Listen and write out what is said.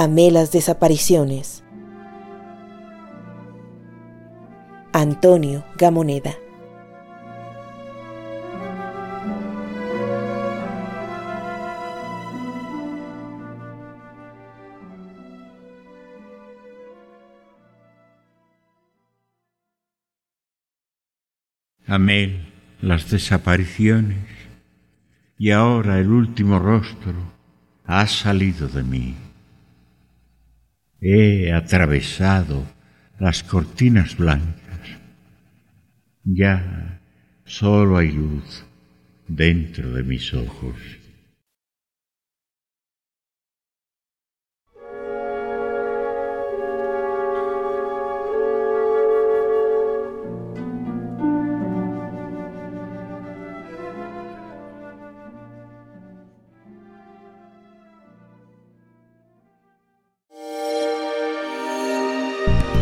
Amé las desapariciones. Antonio Gamoneda Amé las desapariciones y ahora el último rostro ha salido de mí. He atravesado las cortinas blancas. Ya solo hay luz dentro de mis ojos. Bye.